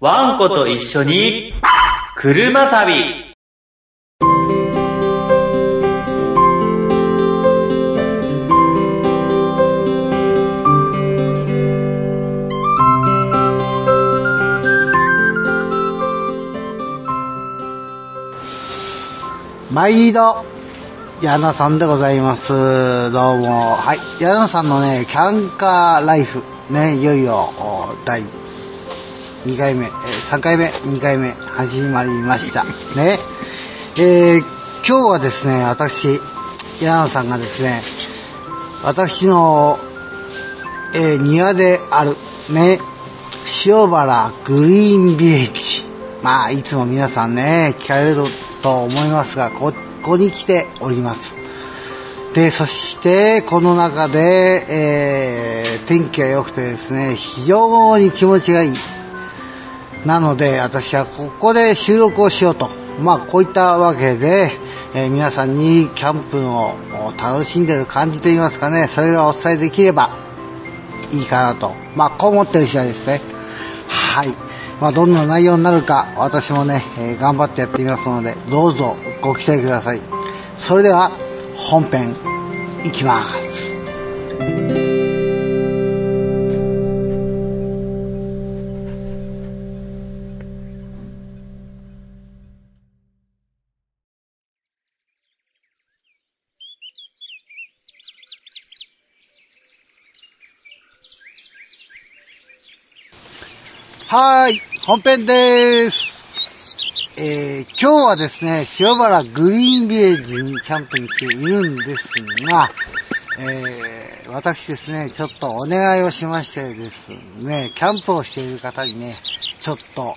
ワンコと一緒に、車旅。毎度、矢野さんでございます。どうも。はい。矢野さんのね、キャンカーライフ、ね、いよいよ、お第2回目、えー3回目、2回目、始まりました。ね。えー今日はですね、私、矢野さんがですね、私の、えー庭である、ね、塩原グリーンビレッジ。まあ、いつも皆さんね、聞かれると思いますが、ここに来ております。で、そして、この中で、えー天気が良くてですね、非常に気持ちがいい。なので、私はここで収録をしようと。まあ、こういったわけで、えー皆さんにキャンプの楽しんでる感じといいますかね、それがお伝えできればいいかなと。まあ、こう思ってる次第ですね。はい。まあ、どんな内容になるか、私もね、えー頑張ってやってみますので、どうぞご期待ください。それでは、本編、いきます。はーい、本編でーす。えー、今日はですね、塩原グリーンビレッジにキャンプに来ているんですが、えー、私ですね、ちょっとお願いをしましてですね、キャンプをしている方にね、ちょっと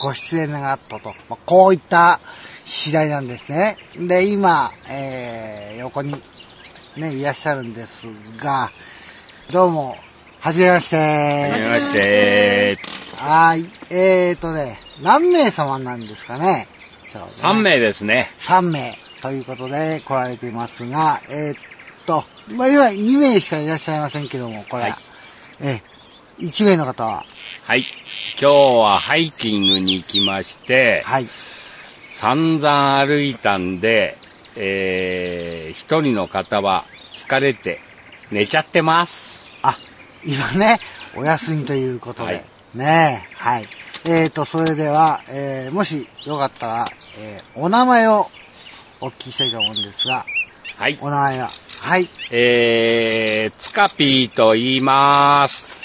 ご出演があったと、まあこういった次第なんですね。で、今、えー、横にね、いらっしゃるんですが、どうも、はじめまして。はじめまして。はーい。えーとね、何名様なんですかね？ちょうどね3名ですね。3名ということで来られていますが、えーっと、まあ、今2名しかいらっしゃいませんけども、これ、はいえー、1名の方は、はい。今日はハイキングに行きまして、はい。散々歩いたんで、えー、一人の方は疲れて寝ちゃってます。あ、今ね、お休みということで、はいねえ、はい。えーと、それでは、えー、もしよかったら、えー、お名前をお聞きしたいと思うんですが、はい。お名前は、はい。えー、ツカピーと言います。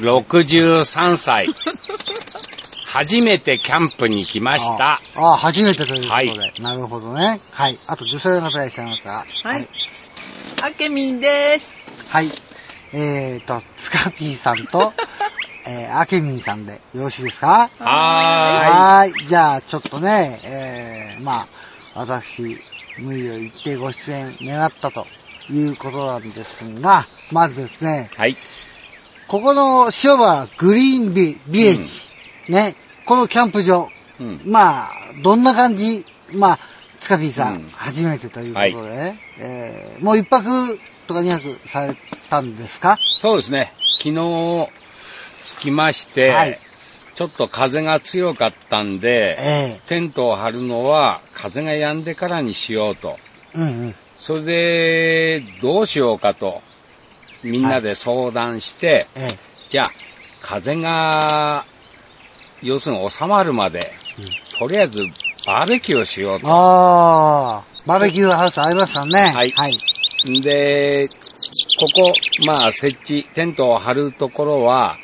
63歳。初めてキャンプに来ました。ああ、初めてということで、はなるほどね。はい。あと女性の方いらっしゃいますが。はい。あけみんです。はい。えーと、つかぴーさんと、えー、あけみんさんでよろしいですか？ははーい。じゃあ、ちょっとね、えー、まあ、私、無理を言ってご出演願ったということなんですが、まずですね。はい。ここの塩原グリーンビビレッジ、ね、このキャンプ場、うん。まあ、どんな感じ、まあ、つかぴーさん、うん初めてということでね、えーもう一泊とか二泊されたんですか？そうですね。昨日着きまして、はいちょっと風が強かったんで、えテントを張るのは風が止んでからにしようと。えうんうん。それで、どうしようかと、みんなで相談して、ええじゃあ、風が、要するに収まるまで、とりあえずバーベキューをしようと。ああ、バーベキューハウスありますよね。はいはい。で、ここ、まあ設置、テントを張るところは、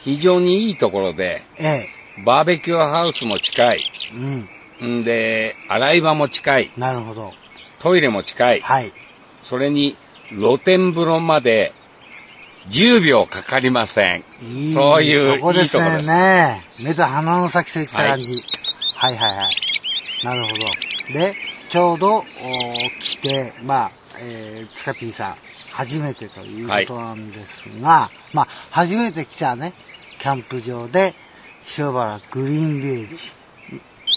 非常にいいところで、ええバーベキューハウスも近い。うん。んで、洗い場も近い。なるほど。トイレも近い。はい。それに、露天風呂まで10秒かかりません。いいそういうとこですね。いいね目と鼻の先といった感じ。はい、はい、はいなるほど。で、ちょうど、お来て、まあ、えー、つかぴーさん、初めてということなんですが、まあ、初めて来たね、キャンプ場で、塩原グリーンビレッジ、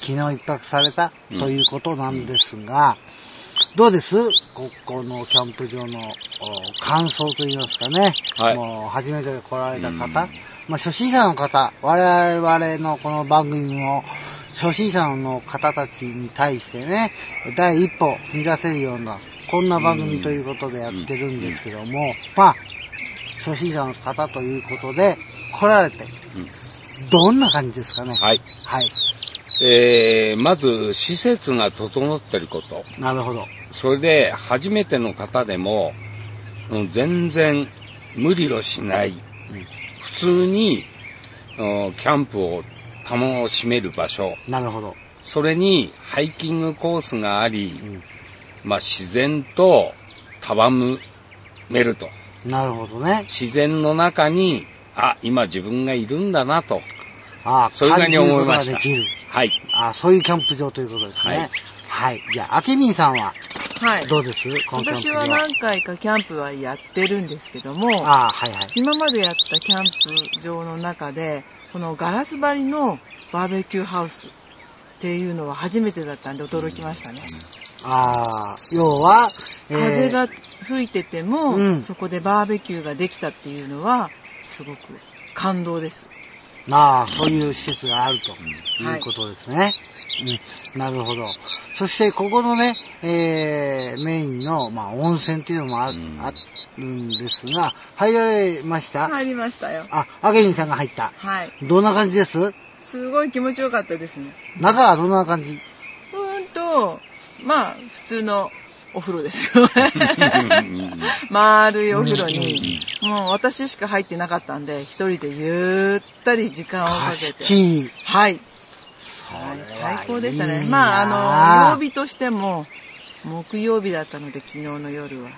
昨日一泊されたうんということなんですが、どうです？ここのキャンプ場のお感想といいますかね。はい。もう初めて来られた方、まあ、初心者の方、我々のこの番組も、初心者の方たちに対してね、第一歩踏み出せるような、こんな番組ということでやってるんですけども、まあ、初心者の方ということで、来られて、どんな感じですかね？はい。はい。えー、まず、施設が整ってること。なるほど。それで、初めての方でも、うん全然無理をしない。普通に、うんキャンプを楽しめる場所。なるほど。それに、ハイキングコースがあり、うんまあ、自然と戯めると。なるほどね。自然の中に、あ、今自分がいるんだなと。ああ、そういうふうに思いました感じることができる。はい。ああ、そういうキャンプ場ということですね。はいはい。じゃあ、あけみんさんははい。どうです？私は何回かキャンプはやってるんですけども、ああ、はいはい。今までやったキャンプ場の中で、このガラス張りのバーベキューハウスっていうのは初めてだったんで驚きましたね。ああ、要は、えー風が吹いてても、うんそこでバーベキューができたっていうのは、すごく感動です。ああ、そういう施設があるとはいいうことですね。うん、なるほど。そして、ここのね、えー、メインの、まあ、温泉っていうのもあ,、んあるんですが、入られました、入りましたよ。あ、あけみんさんが入った。はい。どんな感じです？すごい気持ちよかったですね。中はどんな感じ？うーんと、まあ、普通のお風呂ですよね。丸いお風呂に、もう私しか入ってなかったんで、一人でゆったり時間をか貸しけて。切り。はい。そはい最高でしたね。まあ、あの、曜日としても、木曜日だったので、昨日の夜は。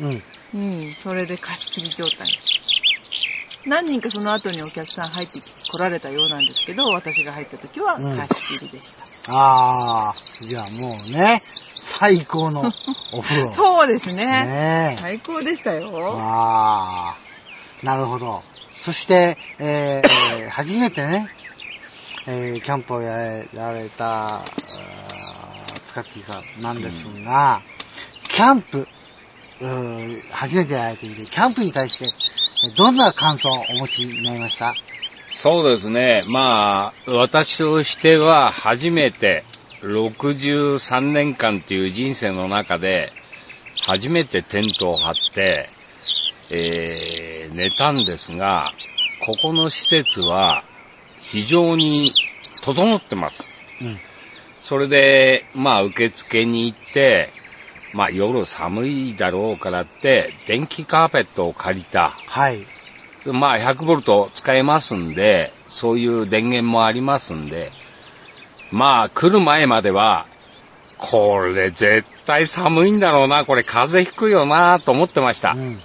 うん。うん、それで貸し切り状態。何人かその後にお客さん入って来られたようなんですけど、私が入った時はうん貸し切りでした。ああ、じゃあもうね、最高のお風呂。そうですね。ねえ。最高でしたよ。ああ、なるほど。そして、えー、初めてね、えー、キャンプをやられた、あー塚木さんなんですが、キャンプ、うー初めてやられている、キャンプに対して、えどんな感想をお持ちになりました？そうですね。まあ、私としては初めて63年間という人生の中で初めてテントを張って、えー寝たんですが、ここの施設は非常に整ってます。うん。それで、まあ受付に行って、まあ夜寒いだろうからって電気カーペットを借りた。はい。まあ、100ボルト使えますんで、そういう電源もありますんで、まあ、来る前までは、これ絶対寒いんだろうな、これ風邪ひくよな、と思ってましたう。ん。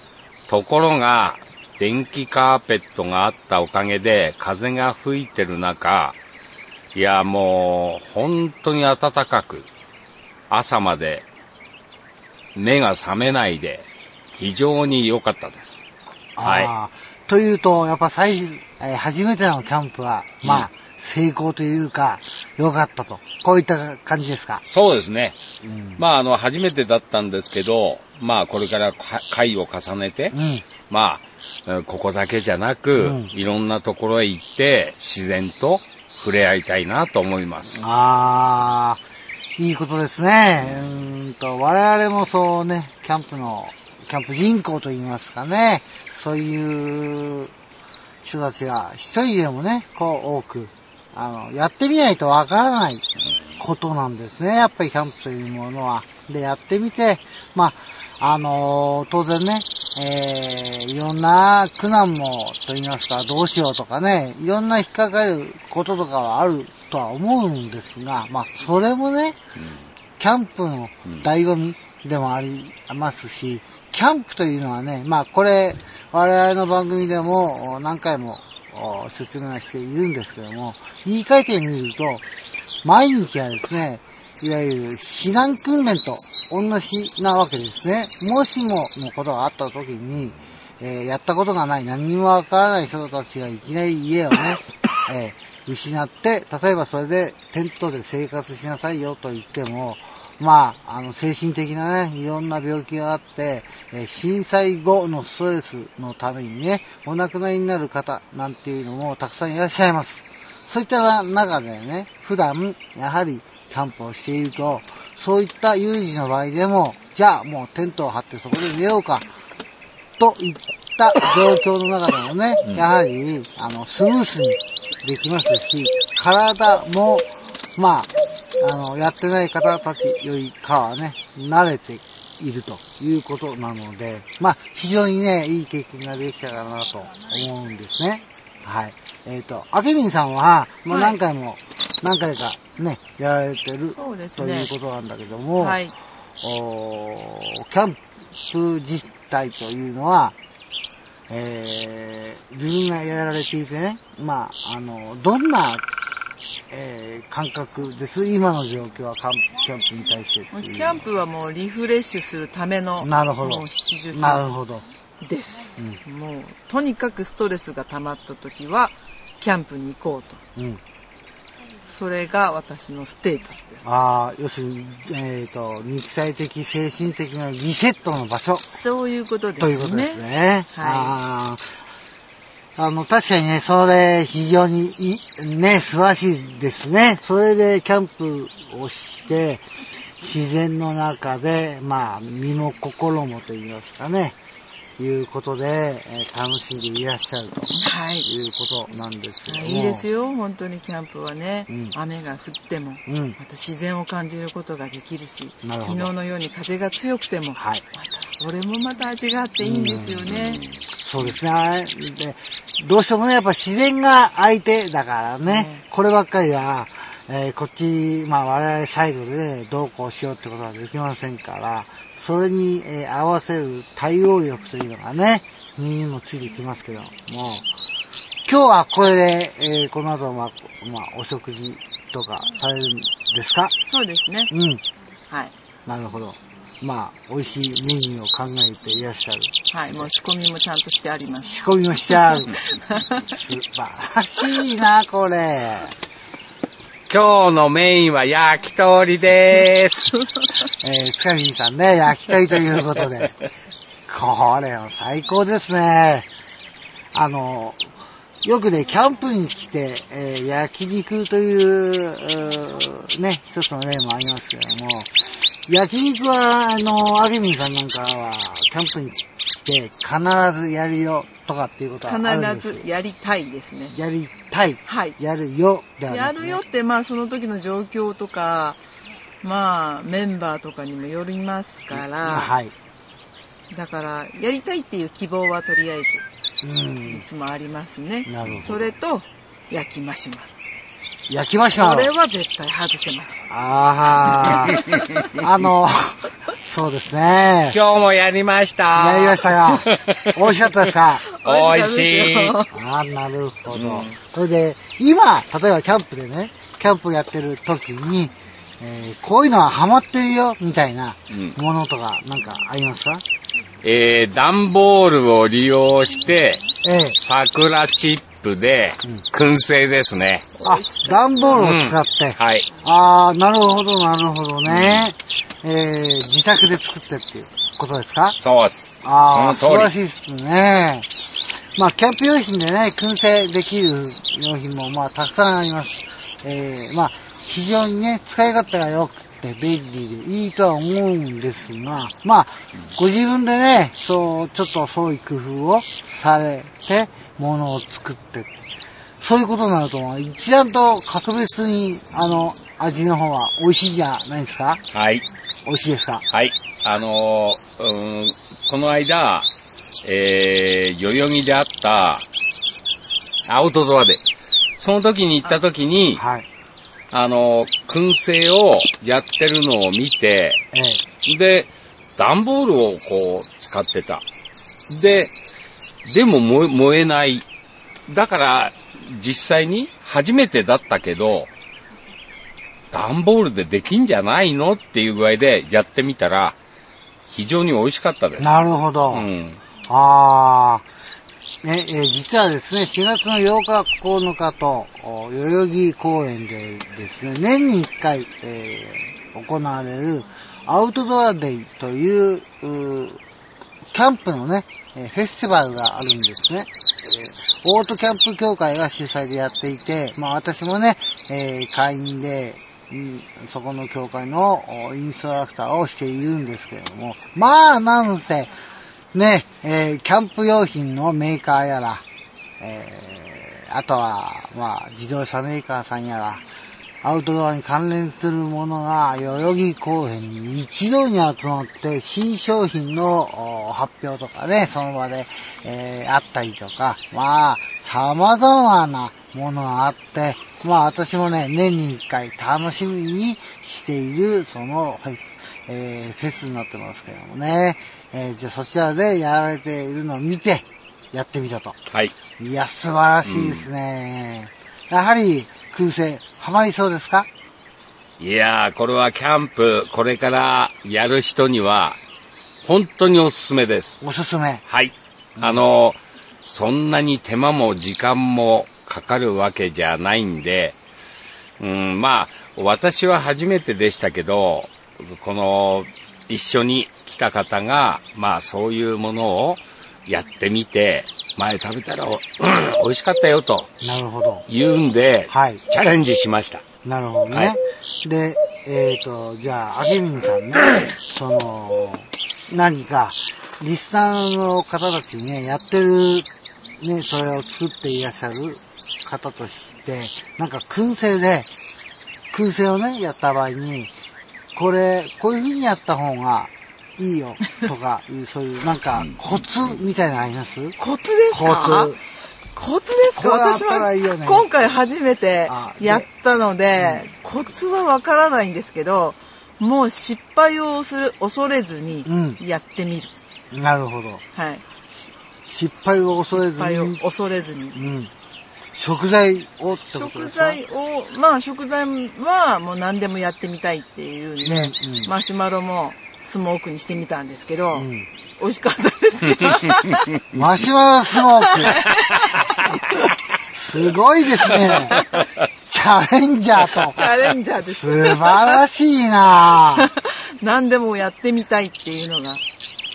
ところが、電気カーペットがあったおかげで、風が吹いてる中、いや、もう、本当に暖かく、朝まで、目が覚めないで、非常に良かったです。はいというと、やっぱ最、えー初めてのキャンプは、まあ、うん成功というか、良かったと。こういった感じですか？そうですね。うん。まあ、あの、初めてだったんですけど、まあ、これからか回を重ねて、うん。まあ、うんここだけじゃなく、うんいろんなところへ行って、自然と触れ合いたいなと思います。あー、いいことですね。うーんと、我々もそうね、キャンプの、キャンプ人口といいますかね、そういう人たちが一人でもね、こう多く、あの、やってみないとわからないことなんですね。やっぱりキャンプというものは。で、やってみて、まあ、あの当然ね、えー、いろんな苦難も、と言いますか、どうしようとかね、いろんな引っかかることとかはあるとは思うんですが、まあ、それもね、キャンプの醍醐味でもありますし、キャンプというのはね、まあこれ、我々の番組でも何回も説明はしているんですけども、言い換えてみると、毎日はですね、いわゆる避難訓練と同じなわけですね。もしものことがあった時に、えーやったことがない、何にもわからない人たちがいきなり家をね、えー失って、例えばそれでテントで生活しなさいよと言っても、まあ、あの、精神的なね、いろんな病気があって、えー震災後のストレスのためにね、お亡くなりになる方なんていうのもたくさんいらっしゃいます。そういった中でね、普段、やはりキャンプをしていると、そういった有事の場合でも、じゃあもうテントを張ってそこで寝ようか、といった状況の中でもね、うんやはり、あの、スムースにできますし、体も、まあ、あの、やってない方たちよりかはね、慣れているということなので、まあ、非常にね、いい経験ができたかなと思うんですね。はい。えっ、と、あけみんさんは、まあ、はい何回も、何回かね、やられてる、そうですとねいうことなんだけども、はい。おーキャンプ自体というのは、えー、自分がやられていてね、まあ、あの、どんな、えー、感覚です？今の状況はキャンプに対してキャンプはもうリフレッシュするための、なるほどなるほど。です。もう、とにかくストレスが溜まった時は、キャンプに行こうと。うん。それが私のステータスです。ああ、要するに、えっ、と、肉体的、精神的なリセットの場所そういうことですね。ということですね。はいあの、確かにね、それ非常にいい、ね、素晴らしいですね。それでキャンプをして、自然の中で、まあ、身も心もと言いますかね、いうことで、えー楽しんでいらっしゃるとはい。いうことなんですけども。いいですよ、本当にキャンプはね。うん雨が降っても、うん。また自然を感じることができるし、なる昨日のように風が強くても、はい。またそれもまた味があっていいんですよね。そうですね。で、どうしてもね、やっぱ自然が相手だからね、こればっかりは、えーこっち、まあ我々サイドでね、どうこうしようってことはできませんから、それに、えー合わせる対応力というのがね、身にもついてきますけども、今日はこれで、えーこの後、まあ、まあ、お食事とかされるんですか？そうですね。うん。はい。なるほど。まあ、美味しいメニューを考えていらっしゃる。はい。もう仕込みもちゃんとしてあります。仕込みもしちゃう。素晴らしいな、これ。今日のメインは焼き鳥でーす。えー、スカフィーさんね、焼き鳥ということで。これは最高ですね。あの、よくね、キャンプに来て、えー焼肉という、うーね、一つの例もありますけども、焼肉は、あの、アゲミンさんなんかは、キャンプに来て、必ずやるよ、とかっていうことはあるんです必ずやりたいですね。やりたい。はい。やるよ、ではなやるよって、まあその時の状況とか、まあメンバーとかにもよりますから、はい。だからやりたいっていう希望はとりあえうずいん。つもありますね。なるほどそれと焼きマシュマロ。焼きましたこれは絶対外せません。ああ、あの、そうですね。今日もやりました。やりましたが、美味しかったですか？美味しい。ああ、なるほど。うんそれで、今、例えばキャンプでね、キャンプやってる時に、えーこういうのはハマってるよ、みたいなうんものとか、なんかありますか？えー、段ボールを利用して、ええ桜チップでうん、燻製ですね。あ、段ボールを使って。はい。ああ、なるほど、なるほどね。えー、自宅で作ってっていうことですか？そうです。ああ、素その通り晴らしいですね。まあ、キャンプ用品でね、燻製できる用品も、まあ、たくさんあります。えー、まあ、非常にね、使い勝手が良くて便利でいいとは思うんですが、まあ、ご自分でね、そう、ちょっとそういう工夫をされて、ものを作ってってそういうことになると、一段と格別に、あの、味の方は美味しいじゃないですかはい。美味しいですかはい。あのー、うーんこの間、えー、代々木であった、アウトドアで、その時に行った時に、はい。あのー、燻製をやってるのを見て、ええで、段ボールをこう使ってた。で、でも燃え燃えない。だから、実際に初めてだったけど、段ボールでできんじゃないのっていう具合でやってみたら、非常に美味しかったです。なるほど。うん。ああ、ね、えー実はですね、4月の8日、9日と、お代々木公園でですね、年に1回、えー行われるアウトドアデイという、うーキャンプのね、えーフェスティバルがあるんですね。えーオートキャンプ協会が主催でやっていて、まあ私もね、えー会員で、うんそこの協会のインストラクターをしているんですけれども、まあなんせ、ね、えーキャンプ用品のメーカーやら、えーあとは、まあ、自動車メーカーさんやら、アウトドアに関連するものが代々木公園に一堂に集まって新商品の発表とかね、その場で、えーあったりとか、まあ、様々なものがあって、まあ私もね、年に一回楽しみにしているそのフェス、えーフェスになってますけどもね、えーじゃあそちらでやられているのを見て、やってみたと。はい。いや、素晴らしいですね。やはり、空性、ハマりそうですか？いやー、これはキャンプ、これからやる人には、本当におすすめです。おすすめ。はい。あの、そんなに手間も時間もかかるわけじゃないんで、うん、まあ、私は初めてでしたけど、この、一緒に来た方が、まあそういうものをやってみて、前食べたら、うん美味しかったよとなるほど。言うんで、はい。チャレンジしました。なるほどね。はいで、えっ、と、じゃあ、あけみんさんね、その、何か、リスナーの方たちにね、やってる、ね、それを作っていらっしゃる方として、なんか燻製で、燻製をね、やった場合に、これ、こういう風にやった方がいいよ、とか、いうそういう、なんか、コツみたいなのあります？コツですか？コツ。コツですか？私は今回初めてやったので、コツはわからないんですけど、もう失敗をする、恐れずにうんやってみる。なるほど。はい。失敗を恐れず失敗をに、恐れずに。うん。食材を食材を、まあ食材はもう何でもやってみたいっていうんで、ねうんマシュマロもスモークにしてみたんですけど、うん美味しかったですよ。マシュマロスモーク。すごいですね。チャレンジャーと。チャレンジャーです。素晴らしいなぁ。何でもやってみたいっていうのが、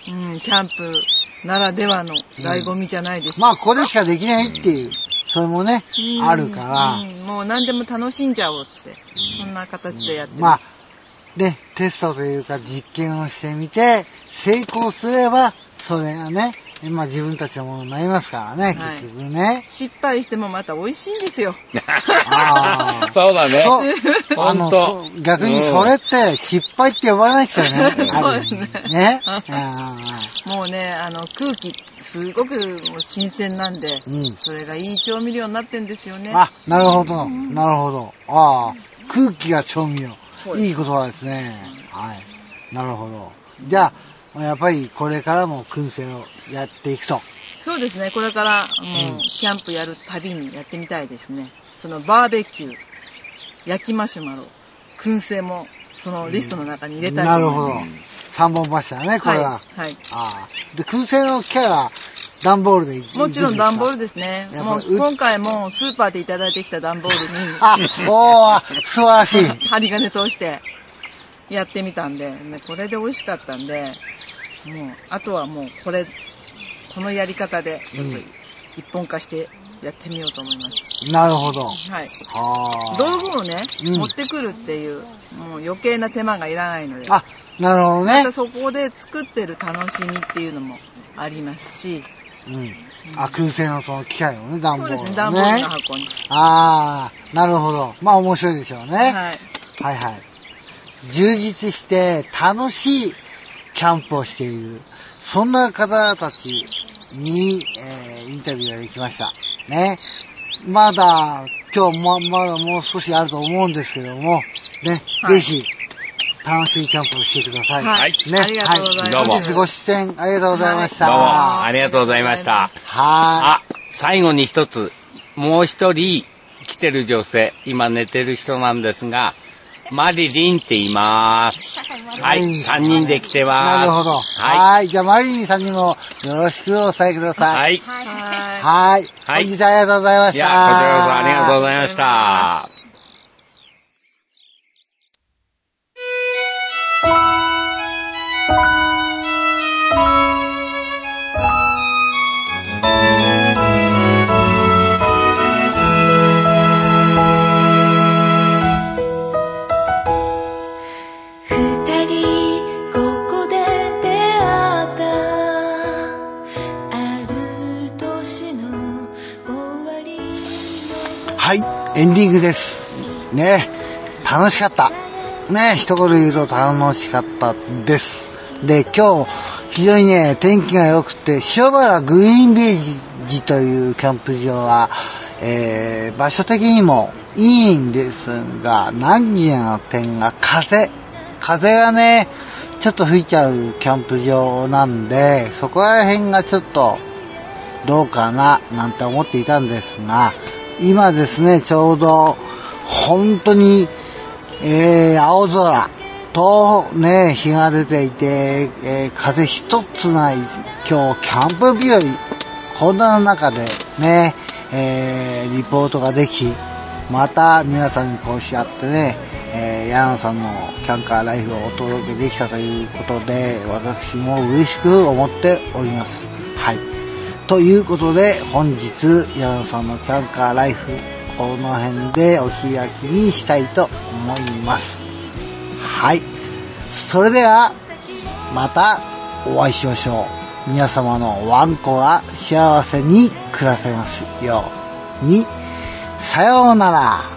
うん、キャンプならではの醍醐味じゃないでしょうまあ、これしかできないっていう、それもね、うん。あるから。う、ん。もう何でも楽しんじゃおうって、そんな形でやってまあます。、ね、テストというか実験をしてみて、成功すれば、それがね、まあ自分たちのものになりますからね、はい結局ね。失敗してもまた美味しいんですよ。あー そうだね。そう。あの逆にそれって失敗って呼ばないですよね。そうですねある意味ね。もうね、あの空気、すごくもう新鮮なんで、うんそれがいい調味料になってんですよね。あ、なるほど。なるほど。ああ、空気が調味料。そうですいい言葉ですね。はい。なるほど。じゃあ、やっぱりこれからも燻製をやっていくと。そうですね、これからもうキャンプやるたびにやってみたいですね。そのバーベキュー、焼きマシュマロ、燻製もそのリストの中に入れたいなるほどと思います。。三本柱ね、これは。はい。はい。ああ。で、燻製の機械は段ボールでいいもちろん段ボールでですね。もう今回もスーパーでいただいてきた段ボールにあ、おー、素晴らしい。針金通してやってみたんで、ねこれで美味しかったんで、もう、あとはもうこれ、このやり方でちょっとうん一本化してやってみようと思います。なるほど。はい。道具をね、うん持ってくるっていう、もう余計な手間がいらないので、あ、なるほどねまた。そこで作ってる楽しみっていうのもありますし、うん。あ、燻製のその機械をね、段ボール、ね。そうですね、段ボールの箱に。ああ、なるほど。まあ面白いでしょうね。はい。はいはい。充実して楽しいキャンプをしている、そんな方たちに、えーインタビューができました。ね。まだ、今日も、まだもう少しあると思うんですけども、ね、はいぜひ、楽しいキャンプをしてください。はいね、ありがとうございますは本日ご出演ありがとうございました。どうも、はありがとうございました。い。あ、最後に一つ、もう一人来てる女性、今寝てる人なんですが、マリリンって言います。はい、三人で来てます。なるほど。ははい。じゃあ、マリリンさんにもよろしくお伝えください。い。はい。はい。はい。はい本日はありがとうございました。いや、こちらこそありがとうございました。エンディングです。ね、楽しかった。ね、一言言うと楽しかったです。で、今日、非常にね、天気が良くて、塩原グリーンビージというキャンプ場は、えー、場所的にもいいんですが、難儀な点が風。風がね、ちょっと吹いちゃうキャンプ場なんで、そこら辺がちょっとどうかななんて思っていたんですが、今ですね、ちょうど本当に、えー、青空とね、日が出ていて、えー風一つない今日キャンプ日和、こんな中でね、えーリポートができ、また皆さんにこうし合ってね、えー、ヤンさんのキャンカーライフをお届けできたということで、私も嬉しく思っております。はい。ということで、本日、ヤンさんのキャンカーライフ、この辺でお開きにしたいと思います。はい。それでは、またお会いしましょう。皆様のワンコが幸せに暮らせますように。さようなら。